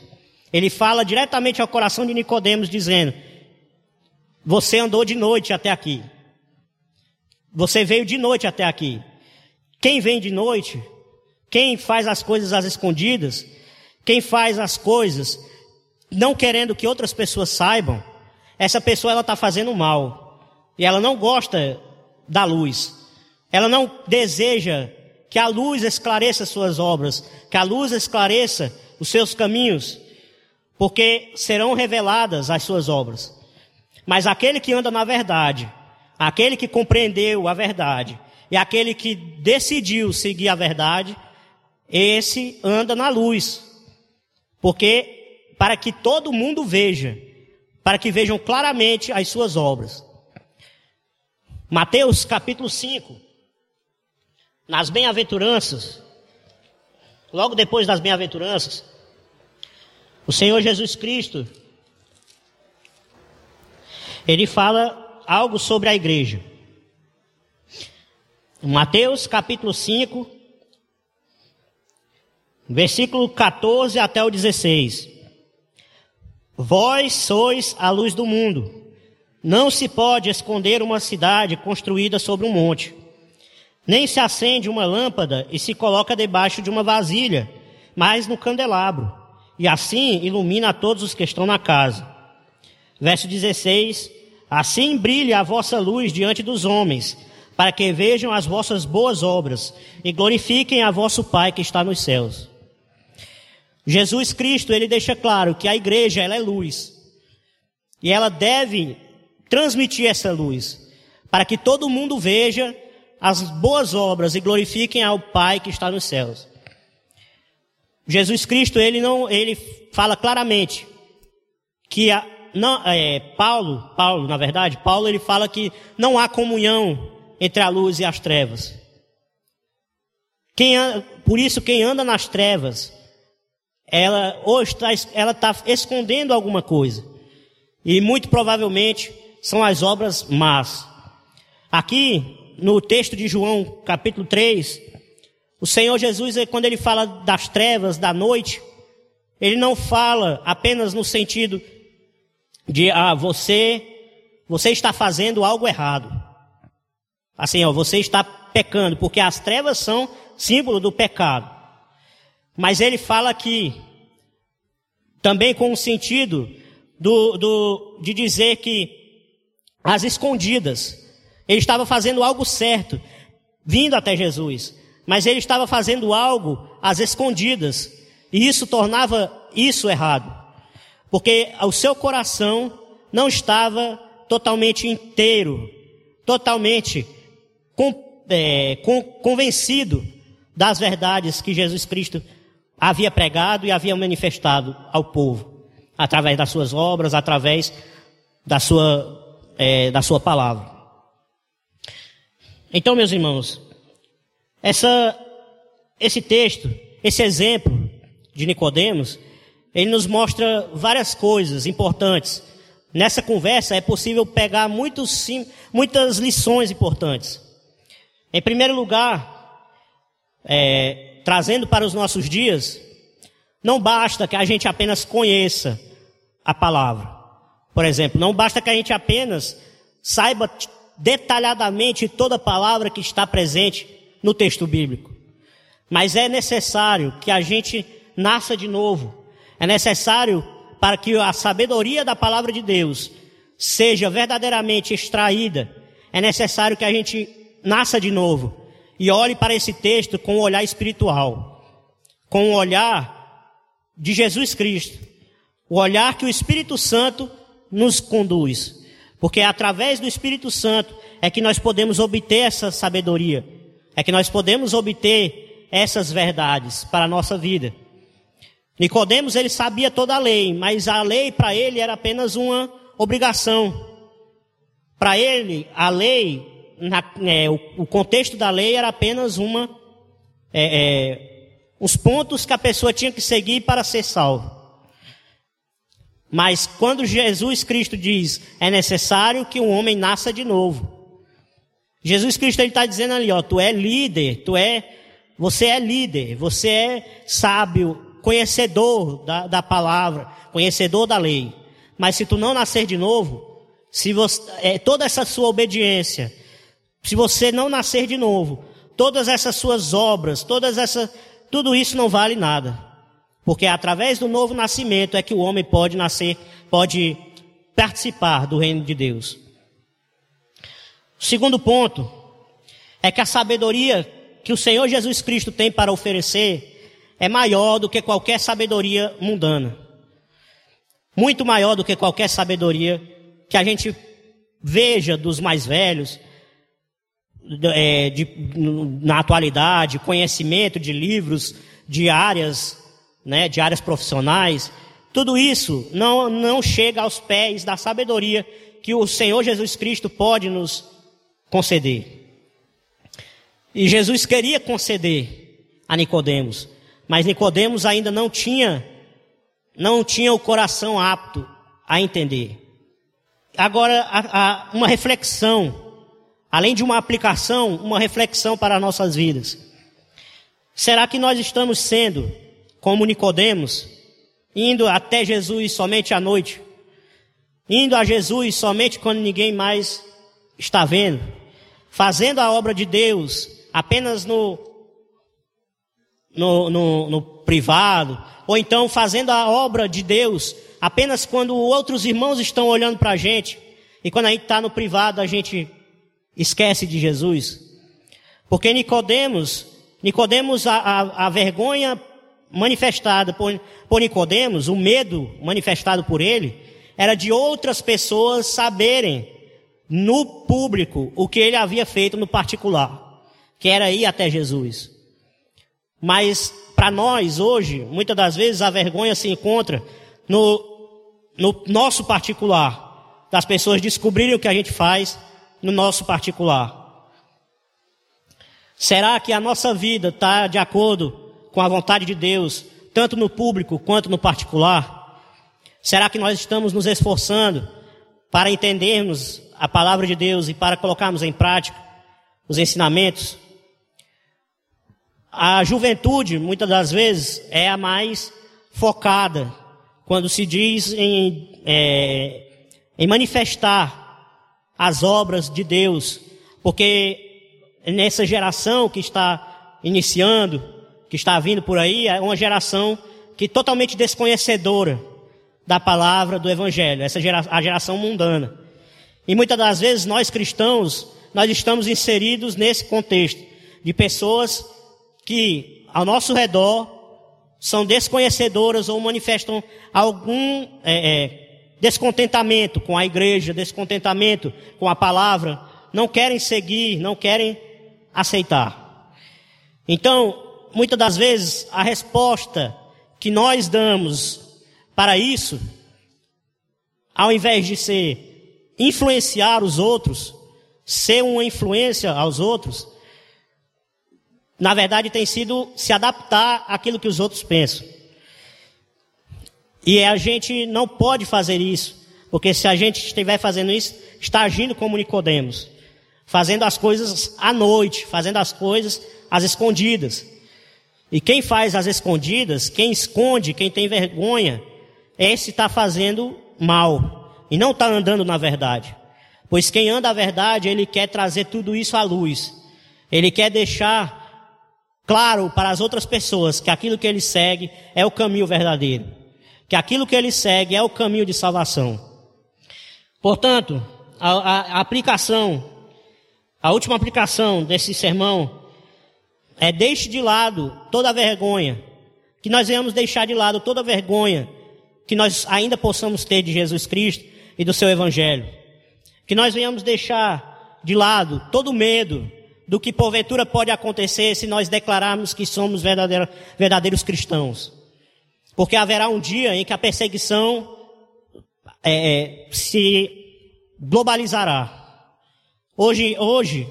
Ele fala diretamente ao coração de Nicodemos dizendo: Você andou de noite até aqui. Você veio de noite até aqui. Quem vem de noite quem faz as coisas às escondidas, quem faz as coisas não querendo que outras pessoas saibam, essa pessoa ela está fazendo mal e ela não gosta da luz. Ela não deseja que a luz esclareça suas obras, que a luz esclareça os seus caminhos, porque serão reveladas as suas obras. Mas aquele que anda na verdade, aquele que compreendeu a verdade e aquele que decidiu seguir a verdade, esse anda na luz. Porque para que todo mundo veja, para que vejam claramente as suas obras. Mateus capítulo 5, nas bem-aventuranças, logo depois das bem-aventuranças, o Senhor Jesus Cristo, ele fala algo sobre a igreja. Mateus capítulo 5, Versículo 14 até o 16. Vós sois a luz do mundo. Não se pode esconder uma cidade construída sobre um monte. Nem se acende uma lâmpada e se coloca debaixo de uma vasilha, mas no candelabro. E assim ilumina a todos os que estão na casa. Verso 16. Assim brilhe a vossa luz diante dos homens, para que vejam as vossas boas obras e glorifiquem a vosso Pai que está nos céus. Jesus Cristo, ele deixa claro que a igreja, ela é luz. E ela deve transmitir essa luz. para que todo mundo veja as boas obras e glorifiquem ao Pai que está nos céus. Jesus Cristo, ele não, ele fala claramente que a, não, é, Paulo, Paulo, na verdade, Paulo ele fala que não há comunhão entre a luz e as trevas. Quem, por isso, quem anda nas trevas, ela hoje está, ela está escondendo alguma coisa. E muito provavelmente são as obras más. Aqui, no texto de João, capítulo 3, o Senhor Jesus, quando ele fala das trevas, da noite, ele não fala apenas no sentido de, ah, você, você está fazendo algo errado. Assim, ó, você está pecando, porque as trevas são símbolo do pecado. Mas ele fala aqui, também com o sentido do, do, de dizer que as escondidas, ele estava fazendo algo certo, vindo até Jesus, mas ele estava fazendo algo às escondidas, e isso tornava isso errado, porque o seu coração não estava totalmente inteiro, totalmente com, é, com, convencido das verdades que Jesus Cristo havia pregado e havia manifestado ao povo, através das suas obras, através da sua, é, da sua palavra. Então, meus irmãos, essa, esse texto, esse exemplo de Nicodemos, ele nos mostra várias coisas importantes. Nessa conversa é possível pegar muitos, muitas lições importantes. Em primeiro lugar, é, trazendo para os nossos dias, não basta que a gente apenas conheça a palavra. Por exemplo, não basta que a gente apenas saiba detalhadamente toda palavra que está presente no texto bíblico. Mas é necessário que a gente nasça de novo. É necessário para que a sabedoria da palavra de Deus seja verdadeiramente extraída. É necessário que a gente nasça de novo e olhe para esse texto com um olhar espiritual, com um olhar de Jesus Cristo, o olhar que o Espírito Santo nos conduz, porque é através do Espírito Santo é que nós podemos obter essa sabedoria, é que nós podemos obter essas verdades para a nossa vida. Nicodemos ele sabia toda a lei, mas a lei para ele era apenas uma obrigação. Para ele, a lei na, é, o, o, contexto da lei era apenas uma, é, é, os pontos que a pessoa tinha que seguir para ser salvo. Mas quando Jesus Cristo diz, é necessário que um homem nasça de novo. Jesus Cristo está dizendo ali, ó, tu é líder, tu é, você é líder, você é sábio, conhecedor da, da palavra, conhecedor da lei. Mas se tu não nascer de novo, se você, é, toda essa sua obediência, se você não nascer de novo, todas essas suas obras, todas essa, tudo isso não vale nada. Porque é através do novo nascimento é que o homem pode nascer, pode participar do reino de Deus. O segundo ponto é que a sabedoria que o Senhor Jesus Cristo tem para oferecer é maior do que qualquer sabedoria mundana. Muito maior do que qualquer sabedoria que a gente veja dos mais velhos, é, de, na atualidade, conhecimento de livros, de áreas, né, de áreas profissionais, tudo isso não, não chega aos pés da sabedoria que o Senhor Jesus Cristo pode nos conceder. E Jesus queria conceder a Nicodemos, mas Nicodemos ainda não tinha não tinha o coração apto a entender. Agora, a, a, uma reflexão além de uma aplicação, uma reflexão para as nossas vidas. Será que nós estamos sendo como Nicodemos, indo até Jesus somente à noite, indo a Jesus somente quando ninguém mais está vendo, fazendo a obra de Deus apenas no no, no, no privado, ou então fazendo a obra de Deus apenas quando outros irmãos estão olhando para a gente, e quando a gente está no privado a gente esquece de Jesus. Porque Nicodemos, Nicodemos, a, a, a vergonha manifestada por, por Nicodemos, o medo manifestado por ele, era de outras pessoas saberem no público o que ele havia feito no particular, que era ir até Jesus. Mas para nós hoje, muitas das vezes a vergonha se encontra no, no nosso particular, das pessoas descobrirem o que a gente faz no nosso particular. Será que a nossa vida está de acordo com a vontade de Deus, tanto no público quanto no particular? Será que nós estamos nos esforçando para entendermos a palavra de Deus e para colocarmos em prática os ensinamentos? A juventude, muitas das vezes, é a mais focada quando se diz em, é, em manifestar as obras de Deus, porque nessa geração que está iniciando, que está vindo por aí, é uma geração que totalmente desconhecedora da palavra do Evangelho, essa geração, a geração mundana. E muitas das vezes nós cristãos, nós estamos inseridos nesse contexto de pessoas que ao nosso redor são desconhecedoras ou manifestam algum é, é, descontentamento com a igreja, descontentamento com a palavra, não querem seguir, não querem aceitar. Então, muitas das vezes, a resposta que nós damos para isso, ao invés de ser influenciar os outros, ser uma influência aos outros, na verdade tem sido se adaptar àquilo que os outros pensam. E a gente não pode fazer isso, porque se a gente estiver fazendo isso, está agindo como Nicodemos fazendo as coisas à noite, fazendo as coisas às escondidas. E quem faz às escondidas, quem esconde, quem tem vergonha, esse está fazendo mal e não está andando na verdade. Pois quem anda a verdade, ele quer trazer tudo isso à luz. Ele quer deixar claro para as outras pessoas que aquilo que ele segue é o caminho verdadeiro. Que aquilo que ele segue é o caminho de salvação. Portanto, a, a, a aplicação a última aplicação desse sermão é deixe de lado toda a vergonha, que nós venhamos deixar de lado toda a vergonha que nós ainda possamos ter de Jesus Cristo e do seu Evangelho. Que nós venhamos deixar de lado todo o medo do que porventura pode acontecer se nós declararmos que somos verdadeiros, cristãos. Porque haverá um dia em que a perseguição é, é se globalizará. Hoje, hoje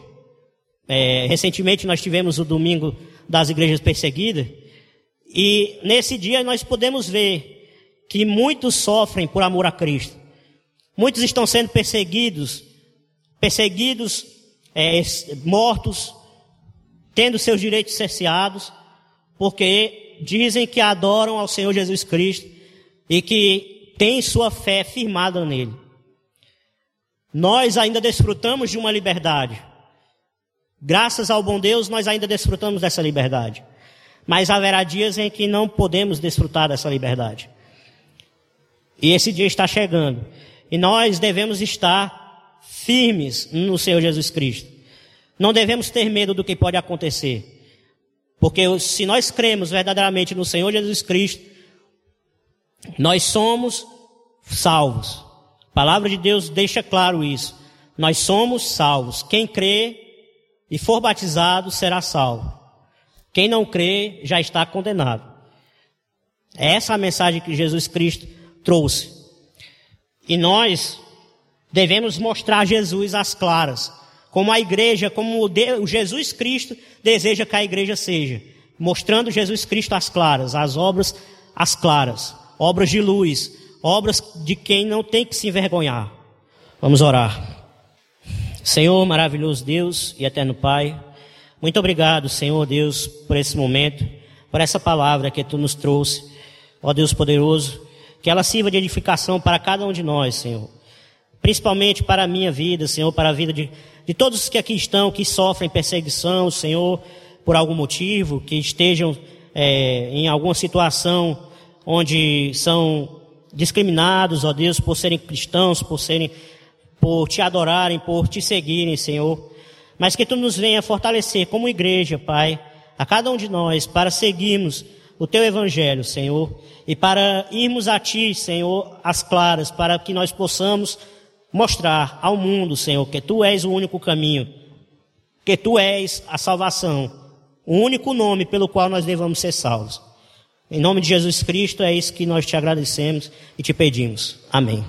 é, recentemente nós tivemos o domingo das igrejas perseguidas, e nesse dia nós podemos ver que muitos sofrem por amor a Cristo. Muitos estão sendo perseguidos, perseguidos, é, mortos, tendo seus direitos cerceados, porque dizem que adoram ao Senhor Jesus Cristo e que têm sua fé firmada nele nós ainda desfrutamos de uma liberdade. Graças ao bom Deus, nós ainda desfrutamos dessa liberdade. Mas haverá dias em que não podemos desfrutar dessa liberdade. E esse dia está chegando. E nós devemos estar firmes no Senhor Jesus Cristo. Não devemos ter medo do que pode acontecer. Porque se nós cremos verdadeiramente no Senhor Jesus Cristo, nós somos salvos. A palavra de Deus deixa claro isso. Nós somos salvos. Quem crê e for batizado será salvo. Quem não crê já está condenado. É essa a mensagem que Jesus Cristo trouxe. E nós devemos mostrar Jesus às claras, como a igreja, como o Jesus Cristo deseja que a igreja seja, mostrando Jesus Cristo às claras, as obras às claras, obras de luz, obras de quem não tem que se envergonhar. Vamos orar. Senhor, maravilhoso Deus e eterno Pai, muito obrigado, Senhor Deus, por esse momento, por essa palavra que tu nos trouxe. Ó Deus poderoso, que ela sirva de edificação para cada um de nós, Senhor. Principalmente para a minha vida, Senhor, para a vida de, de todos que aqui estão, que sofrem perseguição, Senhor, por algum motivo, que estejam é, em alguma situação onde são discriminados, ó Deus, por serem cristãos, por serem, por te adorarem, por te seguirem, Senhor. Mas que tu nos venha fortalecer como igreja, Pai, a cada um de nós, para seguirmos o teu evangelho, Senhor, e para irmos a ti, Senhor, às claras, para que nós possamos mostrar ao mundo, Senhor, que tu és o único caminho, que tu és a salvação, o único nome pelo qual nós devamos ser salvos. Em nome de Jesus Cristo, é isso que nós te agradecemos e te pedimos. Amém.